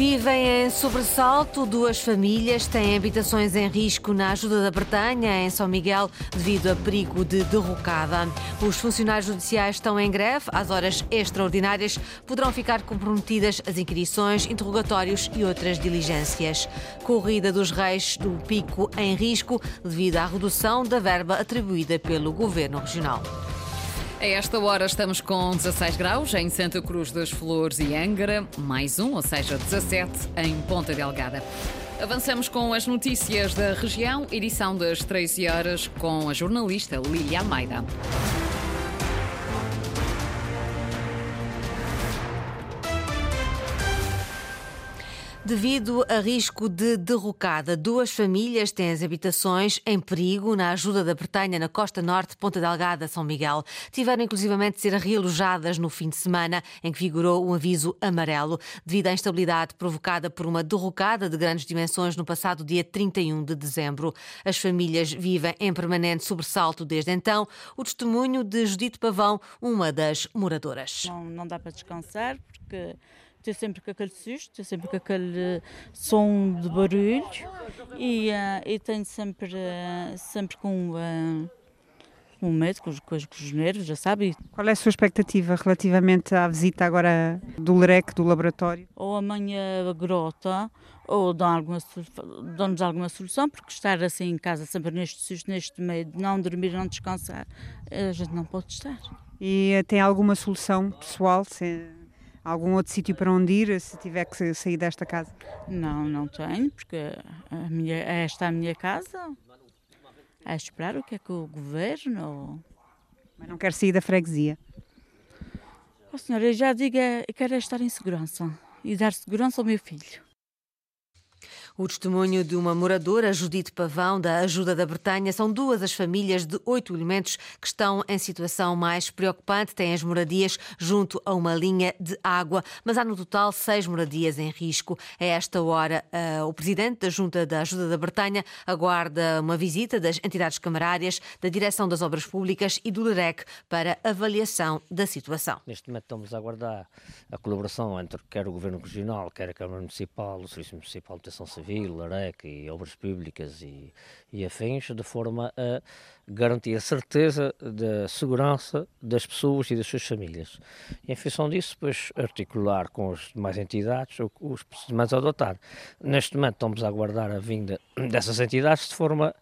Vivem em sobressalto, duas famílias têm habitações em risco na ajuda da Bretanha, em São Miguel, devido a perigo de derrocada. Os funcionários judiciais estão em greve, às horas extraordinárias poderão ficar comprometidas as inquirições, interrogatórios e outras diligências. Corrida dos Reis do Pico em risco devido à redução da verba atribuída pelo Governo Regional. A esta hora estamos com 16 graus em Santa Cruz das Flores e Angra, mais um, ou seja, 17 em Ponta Delgada. Avançamos com as notícias da região, edição das 13 horas, com a jornalista Lília Almeida. Devido a risco de derrocada, duas famílias têm as habitações em perigo na ajuda da Bretanha, na costa norte, Ponta Delgada, São Miguel. Tiveram inclusivamente de ser realojadas no fim de semana, em que figurou um aviso amarelo, devido à instabilidade provocada por uma derrocada de grandes dimensões no passado dia 31 de dezembro. As famílias vivem em permanente sobressalto desde então. O testemunho de Judite Pavão, uma das moradoras. Não, não dá para descansar porque ter sempre com aquele susto, ter sempre com aquele som de barulho e, uh, e tenho sempre, uh, sempre com uh, um medo, com os, com os nervos, já sabe. Qual é a sua expectativa relativamente à visita agora do LEREC, do laboratório? Ou amanhã grota, ou dão-nos alguma, alguma solução, porque estar assim em casa sempre neste susto, neste meio, não dormir, não descansar, a gente não pode estar. E tem alguma solução pessoal? Se algum outro sítio para onde ir se tiver que sair desta casa? Não, não tenho, porque a minha, esta é a minha casa. É esperar o que é que o governo. Mas não quer sair da freguesia? Oh, senhora, eu já digo, é, eu quero é estar em segurança e dar segurança ao meu filho. O testemunho de uma moradora, Judite Pavão, da Ajuda da Bretanha, são duas as famílias de oito elementos que estão em situação mais preocupante. Têm as moradias junto a uma linha de água, mas há no total seis moradias em risco. A esta hora, o presidente da Junta da Ajuda da Bretanha aguarda uma visita das entidades camarárias, da Direção das Obras Públicas e do LEREC para avaliação da situação. Neste momento estamos a aguardar a colaboração entre quer o Governo Regional, quer a Câmara Municipal, o Serviço Municipal de Proteção Civil Civil, LAREC e obras públicas e, e afins, de forma a garantir a certeza da segurança das pessoas e das suas famílias. E, em função disso, depois articular com as demais entidades os procedimentos a adotar. Neste momento estamos a aguardar a vinda dessas entidades de forma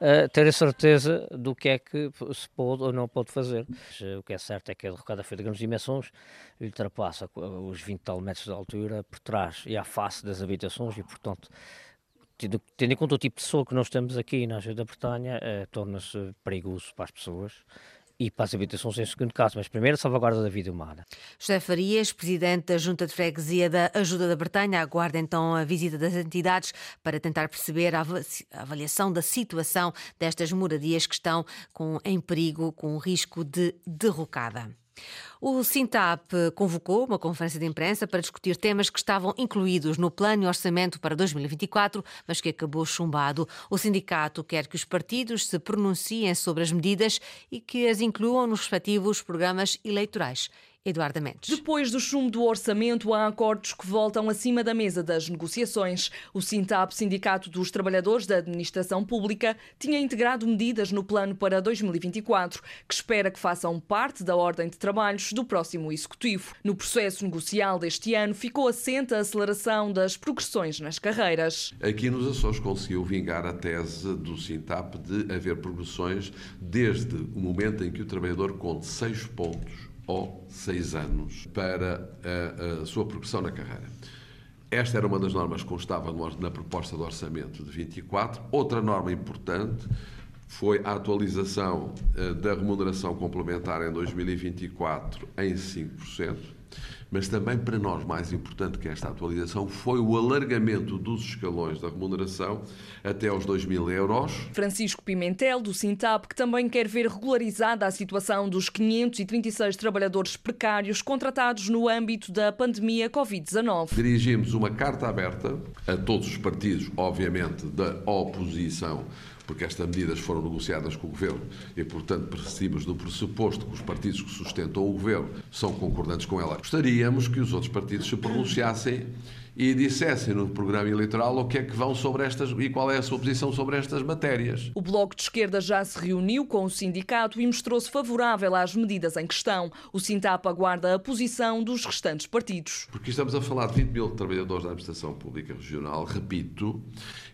a ter a certeza do que é que se pode ou não pode fazer. O que é certo é que a derrocada foi de grandes dimensões, ultrapassa os 20 tal metros de altura por trás e à face das habitações e, portanto, tendo, tendo em conta o tipo de pessoa que nós temos aqui na Ajuda da Bretanha, eh, torna-se perigoso para as pessoas e para as habitações em segundo caso, mas primeiro a salvaguarda da vida humana. José Farias, presidente da Junta de Freguesia da Ajuda da Bretanha, aguarda então a visita das entidades para tentar perceber a avaliação da situação destas moradias que estão com, em perigo, com risco de derrocada. O Sintap convocou uma conferência de imprensa para discutir temas que estavam incluídos no plano e orçamento para 2024, mas que acabou chumbado. O sindicato quer que os partidos se pronunciem sobre as medidas e que as incluam nos respectivos programas eleitorais. Eduardo Mendes. Depois do chumbo do orçamento, há acordos que voltam acima da mesa das negociações. O Sintap, Sindicato dos Trabalhadores da Administração Pública, tinha integrado medidas no plano para 2024, que espera que façam parte da ordem de trabalhos do próximo Executivo. No processo negocial deste ano, ficou assente a aceleração das progressões nas carreiras. Aqui nos Açores conseguiu vingar a tese do Sintap de haver progressões desde o momento em que o trabalhador conte seis pontos ou seis anos para a, a sua progressão na carreira. Esta era uma das normas que constava na proposta de orçamento de 24. Outra norma importante foi a atualização eh, da remuneração complementar em 2024 em 5%. Mas também para nós, mais importante que esta atualização, foi o alargamento dos escalões da remuneração até aos 2 mil euros. Francisco Pimentel, do Sintap, que também quer ver regularizada a situação dos 536 trabalhadores precários contratados no âmbito da pandemia Covid-19. Dirigimos uma carta aberta a todos os partidos, obviamente, da oposição, porque estas medidas foram negociadas com o Governo e, portanto, partimos do pressuposto que os partidos que sustentam o Governo são concordantes com ela. Gostaríamos que os outros partidos se pronunciassem e dissessem no programa eleitoral o que é que vão sobre estas e qual é a sua posição sobre estas matérias. O Bloco de Esquerda já se reuniu com o sindicato e mostrou-se favorável às medidas em questão. O Sintap aguarda a posição dos restantes partidos. Porque estamos a falar de 20 mil trabalhadores da administração pública regional, repito,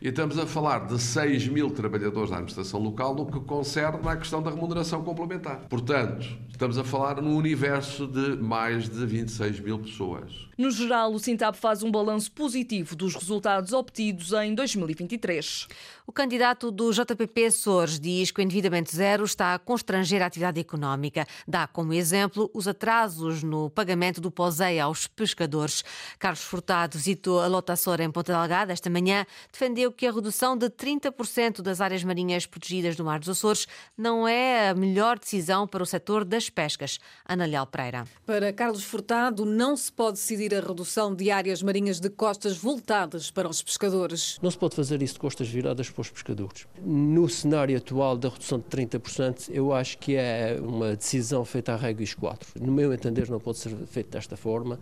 e estamos a falar de 6 mil trabalhadores da administração local no que concerne à questão da remuneração complementar. Portanto, estamos a falar num universo de mais de 26 mil pessoas. No geral, o Sintap faz um balanço positivo dos resultados obtidos em 2023. O candidato do JPP Açores diz que o endividamento zero está a constranger a atividade económica. Dá como exemplo os atrasos no pagamento do POSEI aos pescadores. Carlos Furtado visitou a Lota Açor em Ponta Delgada esta manhã, defendeu que a redução de 30% das áreas marinhas protegidas do Mar dos Açores não é a melhor decisão para o setor das pescas. Ana Leal Pereira. Para Carlos Furtado, não se pode decidir a redução de áreas marinhas de costas voltadas para os pescadores. Não se pode fazer isso de costas viradas para os pescadores. No cenário atual da redução de 30%, eu acho que é uma decisão feita a regra e 4. No meu entender, não pode ser feito desta forma.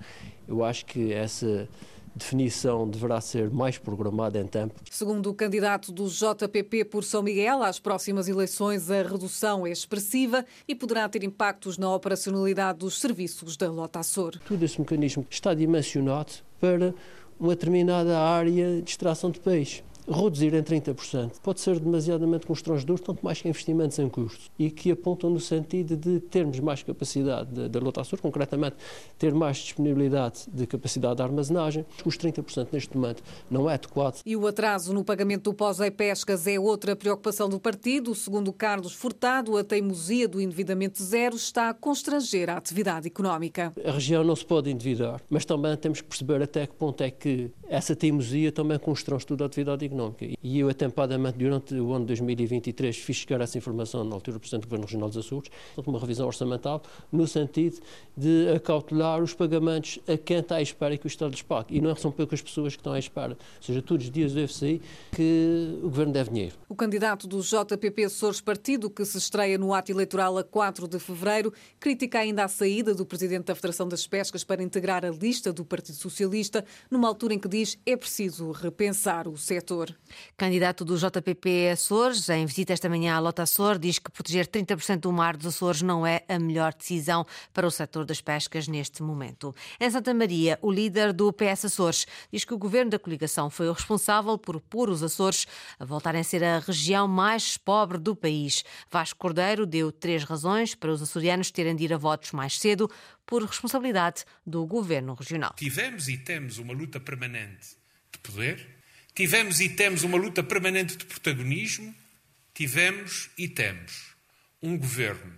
Eu acho que essa definição deverá ser mais programada em tempo. Segundo o candidato do JPP por São Miguel, às próximas eleições a redução é expressiva e poderá ter impactos na operacionalidade dos serviços da Lota Açor. Todo esse mecanismo está dimensionado para uma determinada área de extração de peixe reduzir em 30% pode ser demasiadamente constrangedor, tanto mais que investimentos em custos, e que apontam no sentido de termos mais capacidade da lotação, concretamente ter mais disponibilidade de capacidade de armazenagem. Os 30% neste momento não é adequado. E o atraso no pagamento do pós-ei pescas é outra preocupação do partido. Segundo Carlos Furtado, a teimosia do endividamento zero está a constranger a atividade económica. A região não se pode endividar, mas também temos que perceber até que ponto é que essa teimosia também constrange toda a atividade económica económica. E eu, atempadamente, durante o ano de 2023, fiz chegar essa informação na altura Presidente do Governo Regional dos Açores, uma revisão orçamental, no sentido de acautelar os pagamentos a quem está à espera que o Estado lhes pague. E não são poucas pessoas que estão à espera. Ou seja, todos os dias do FCI que o Governo deve dinheiro. O candidato do JPP Açores Partido, que se estreia no ato eleitoral a 4 de fevereiro, critica ainda a saída do Presidente da Federação das Pescas para integrar a lista do Partido Socialista, numa altura em que diz é preciso repensar o setor. Açor. Candidato do JPP Açores, em visita esta manhã à Lota Açor, diz que proteger 30% do mar dos Açores não é a melhor decisão para o setor das pescas neste momento. Em Santa Maria, o líder do PS Açores diz que o governo da coligação foi o responsável por pôr os Açores a voltarem a ser a região mais pobre do país. Vasco Cordeiro deu três razões para os açorianos terem de ir a votos mais cedo por responsabilidade do governo regional. Tivemos e temos uma luta permanente de poder Tivemos e temos uma luta permanente de protagonismo, tivemos e temos um governo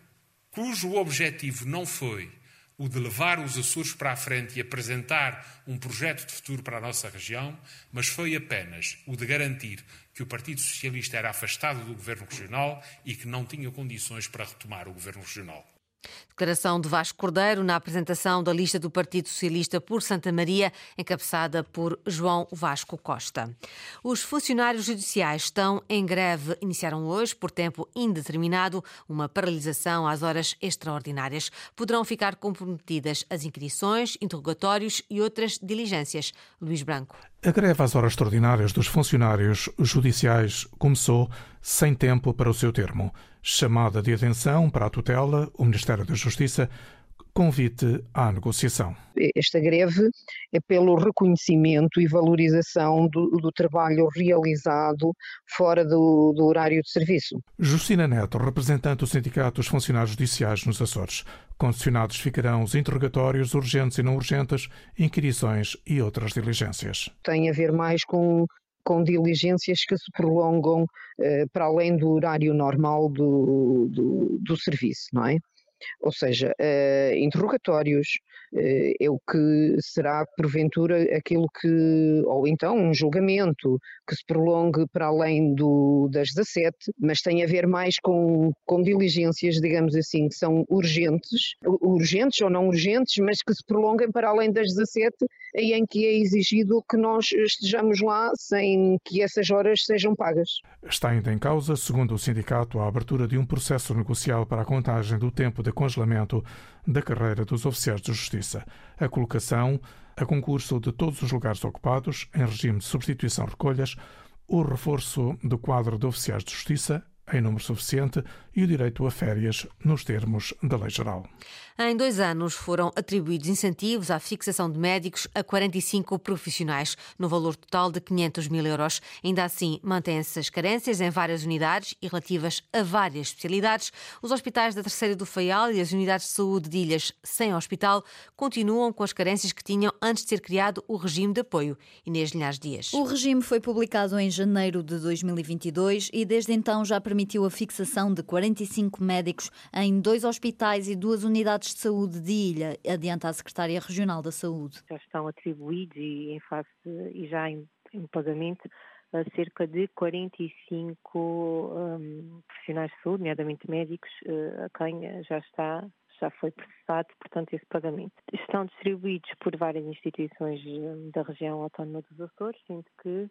cujo objetivo não foi o de levar os Açores para a frente e apresentar um projeto de futuro para a nossa região, mas foi apenas o de garantir que o Partido Socialista era afastado do governo regional e que não tinha condições para retomar o governo regional. Declaração de Vasco Cordeiro na apresentação da lista do Partido Socialista por Santa Maria, encabeçada por João Vasco Costa. Os funcionários judiciais estão em greve. Iniciaram hoje, por tempo indeterminado, uma paralisação às horas extraordinárias. Poderão ficar comprometidas as inquirições, interrogatórios e outras diligências. Luís Branco. A greve às horas extraordinárias dos funcionários judiciais começou sem tempo para o seu termo. Chamada de atenção para a tutela, o Ministério da Justiça convite à negociação. Esta greve é pelo reconhecimento e valorização do, do trabalho realizado fora do, do, horário de serviço. Justina Neto, representante do Sindicato dos Funcionários Judiciais nos Açores. Condicionados ficarão os interrogatórios urgentes e não urgentes, inquirições e outras diligências. Tem a ver mais com com diligências que se prolongam eh, para além do horário normal do, do, do serviço, não é? Ou seja, uh, interrogatórios, uh, é o que será porventura aquilo que, ou então um julgamento que se prolongue para além do, das 17, mas tem a ver mais com, com diligências, digamos assim, que são urgentes, urgentes ou não urgentes, mas que se prolonguem para além das 17, e em que é exigido que nós estejamos lá sem que essas horas sejam pagas. Está ainda em causa, segundo o sindicato, a abertura de um processo negocial para a contagem do tempo de congelamento da carreira dos oficiais de justiça, a colocação a concurso de todos os lugares ocupados em regime de substituição-recolhas, o reforço do quadro de oficiais de justiça em número suficiente e o direito a férias nos termos da lei geral. Em dois anos foram atribuídos incentivos à fixação de médicos a 45 profissionais, no valor total de 500 mil euros. Ainda assim, mantêm-se as carências em várias unidades e relativas a várias especialidades. Os hospitais da Terceira do Faial e as unidades de saúde de ilhas sem hospital continuam com as carências que tinham antes de ser criado o regime de apoio. Inês Linhares Dias. O regime foi publicado em janeiro de 2022 e desde então já permitiu a fixação de 45 médicos em dois hospitais e duas unidades de saúde de Ilha, adianta a Secretária Regional da Saúde. Já estão atribuídos e em face e já em, em pagamento cerca de 45 um, profissionais de saúde, nomeadamente médicos, uh, a quem já está já foi processado, portanto, esse pagamento. Estão distribuídos por várias instituições hum, da região autónoma dos Açores, sendo que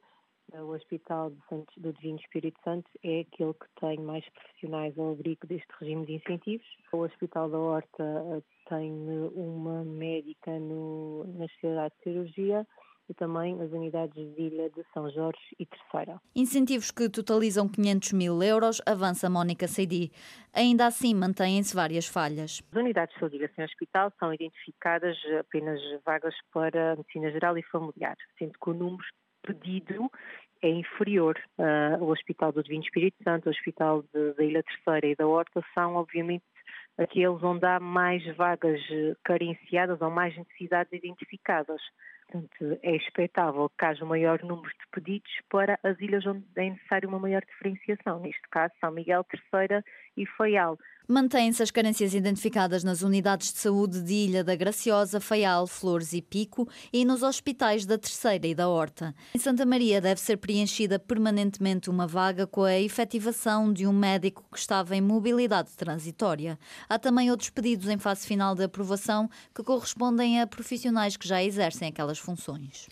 o Hospital de Santos, do Divino Espírito Santo é aquele que tem mais profissionais ao abrigo deste regime de incentivos. O Hospital da Horta eh, tem uma médica no, na especialidade de cirurgia e também as unidades de Ilha de São Jorge e Terceira. Incentivos que totalizam 500 mil euros, avança Mónica Seidi. Ainda assim, mantêm-se várias falhas. As unidades de saúde sem hospital são identificadas apenas vagas para medicina geral e familiar, sendo que o número pedido é inferior. Uh, o Hospital do Divino Espírito Santo, o Hospital da Ilha Terceira e da Horta são, obviamente, aqueles onde há mais vagas carenciadas ou mais necessidades identificadas. Portanto, é expectável que haja um maior número de pedidos para as ilhas onde é necessário uma maior diferenciação, neste caso São Miguel, Terceira e Faial. Mantêm-se as carências identificadas nas unidades de saúde de Ilha da Graciosa, Faial, Flores e Pico e nos hospitais da Terceira e da Horta. Em Santa Maria deve ser preenchida permanentemente uma vaga com a efetivação de um médico que estava em mobilidade transitória. Há também outros pedidos em fase final de aprovação que correspondem a profissionais que já exercem aquelas funções.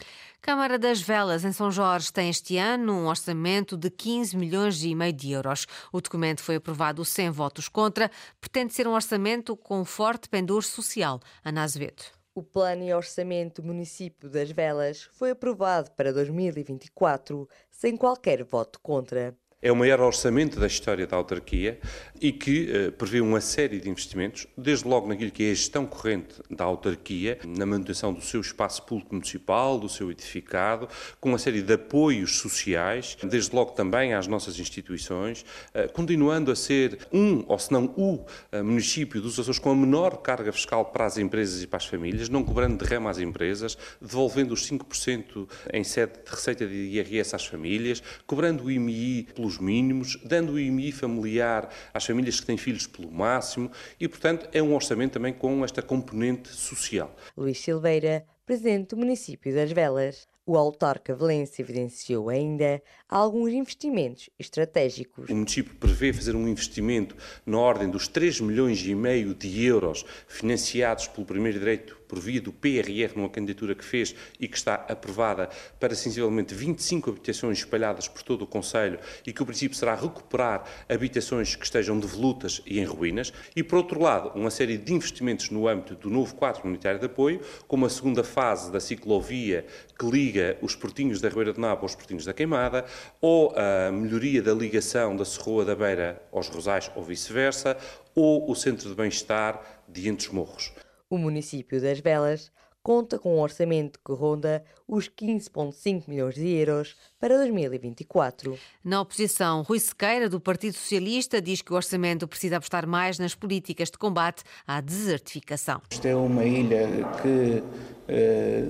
Câmara das Velas, em São Jorge, tem este ano um orçamento de 15 milhões e meio de euros. O documento foi aprovado sem votos contra. Pretende ser um orçamento com forte pendor social. Ana Azevedo. O Plano e Orçamento Município das Velas foi aprovado para 2024 sem qualquer voto contra. É o maior orçamento da história da autarquia e que uh, prevê uma série de investimentos, desde logo naquilo que é a gestão corrente da autarquia, na manutenção do seu espaço público municipal, do seu edificado, com uma série de apoios sociais, desde logo também às nossas instituições, uh, continuando a ser um, ou se não o, uh, município dos Açores com a menor carga fiscal para as empresas e para as famílias, não cobrando derrama às empresas, devolvendo os 5% em sede de receita de IRS às famílias, cobrando o IMI pelos mínimos, dando o IMI familiar às famílias que têm filhos pelo máximo e, portanto, é um orçamento também com esta componente social. Luís Silveira, presidente do município das Velas. O autarca Valência evidenciou ainda alguns investimentos estratégicos. O município prevê fazer um investimento na ordem dos 3 milhões e meio de euros financiados pelo primeiro direito por via do PRR, numa candidatura que fez e que está aprovada para sensivelmente 25 habitações espalhadas por todo o Conselho e que o princípio será recuperar habitações que estejam devolutas e em ruínas. E, por outro lado, uma série de investimentos no âmbito do novo quadro comunitário de apoio, como a segunda fase da ciclovia que liga os portinhos da Ribeira de Nabo aos portinhos da Queimada, ou a melhoria da ligação da Serroa da Beira aos Rosais ou vice-versa, ou o Centro de Bem-Estar de Entes Morros. O município das Velas conta com um orçamento que ronda os 15,5 milhões de euros para 2024. Na oposição, Rui Sequeira, do Partido Socialista, diz que o orçamento precisa apostar mais nas políticas de combate à desertificação. Isto é uma ilha que, eh,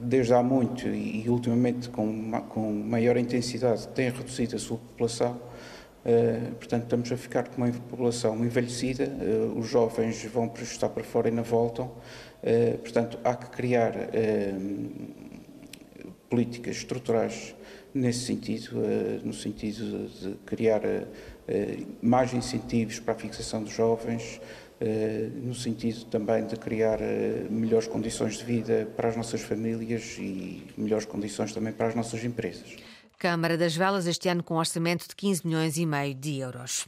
desde há muito e ultimamente com, com maior intensidade, tem reduzido a sua população portanto, estamos a ficar com uma população envelhecida, os jovens vão para estar para fora e não voltam. portanto, há que criar políticas estruturais nesse sentido, no sentido de criar mais incentivos para a fixação dos jovens, no sentido também de criar melhores condições de vida para as nossas famílias e melhores condições também para as nossas empresas. Câmara das Velas este ano com um orçamento de 15 milhões e meio de euros.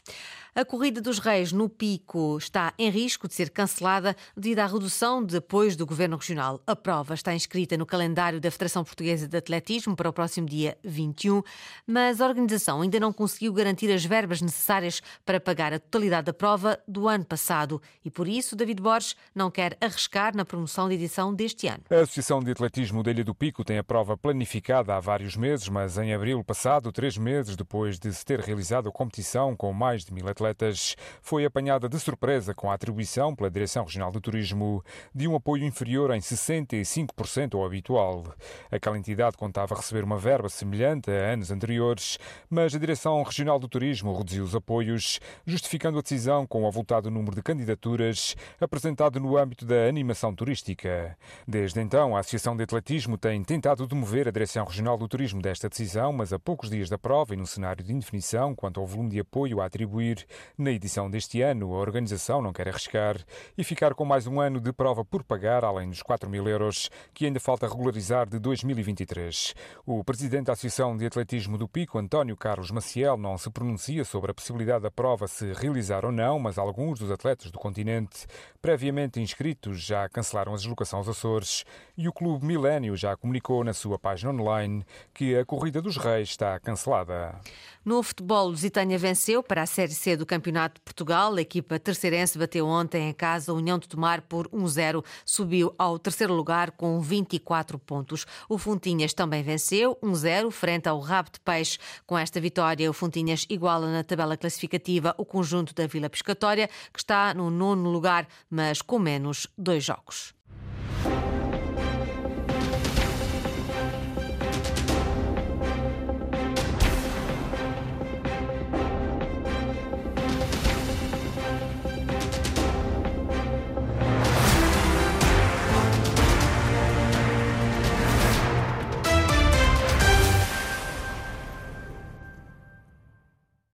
A corrida dos reis no Pico está em risco de ser cancelada devido à redução de apoios do Governo Regional. A prova está inscrita no calendário da Federação Portuguesa de Atletismo para o próximo dia 21, mas a organização ainda não conseguiu garantir as verbas necessárias para pagar a totalidade da prova do ano passado e, por isso, David Borges não quer arriscar na promoção de edição deste ano. A Associação de Atletismo da Ilha do Pico tem a prova planificada há vários meses, mas em abril passado, três meses depois de se ter realizado a competição com mais de mil atletas, atletas foi apanhada de surpresa com a atribuição pela Direção Regional do Turismo de um apoio inferior em 65% ao habitual. Aquela entidade contava receber uma verba semelhante a anos anteriores, mas a Direção Regional do Turismo reduziu os apoios, justificando a decisão com o avultado número de candidaturas apresentado no âmbito da animação turística. Desde então, a Associação de Atletismo tem tentado demover a Direção Regional do Turismo desta decisão, mas a poucos dias da prova e num cenário de indefinição quanto ao volume de apoio a atribuir, na edição deste ano, a organização não quer arriscar e ficar com mais um ano de prova por pagar, além dos 4 mil euros que ainda falta regularizar de 2023. O presidente da Associação de Atletismo do Pico, António Carlos Maciel, não se pronuncia sobre a possibilidade da prova se realizar ou não, mas alguns dos atletas do continente previamente inscritos já cancelaram a deslocação aos Açores e o Clube Milênio já comunicou na sua página online que a Corrida dos Reis está cancelada. No futebol, Lusitânia venceu para a Série C do Campeonato de Portugal. A equipa terceirense bateu ontem em casa a União de Tomar por 1-0. Subiu ao terceiro lugar com 24 pontos. O Fontinhas também venceu 1-0 frente ao Rabo de Peixe. Com esta vitória, o Fontinhas iguala na tabela classificativa o conjunto da Vila Pescatória, que está no nono lugar, mas com menos dois jogos.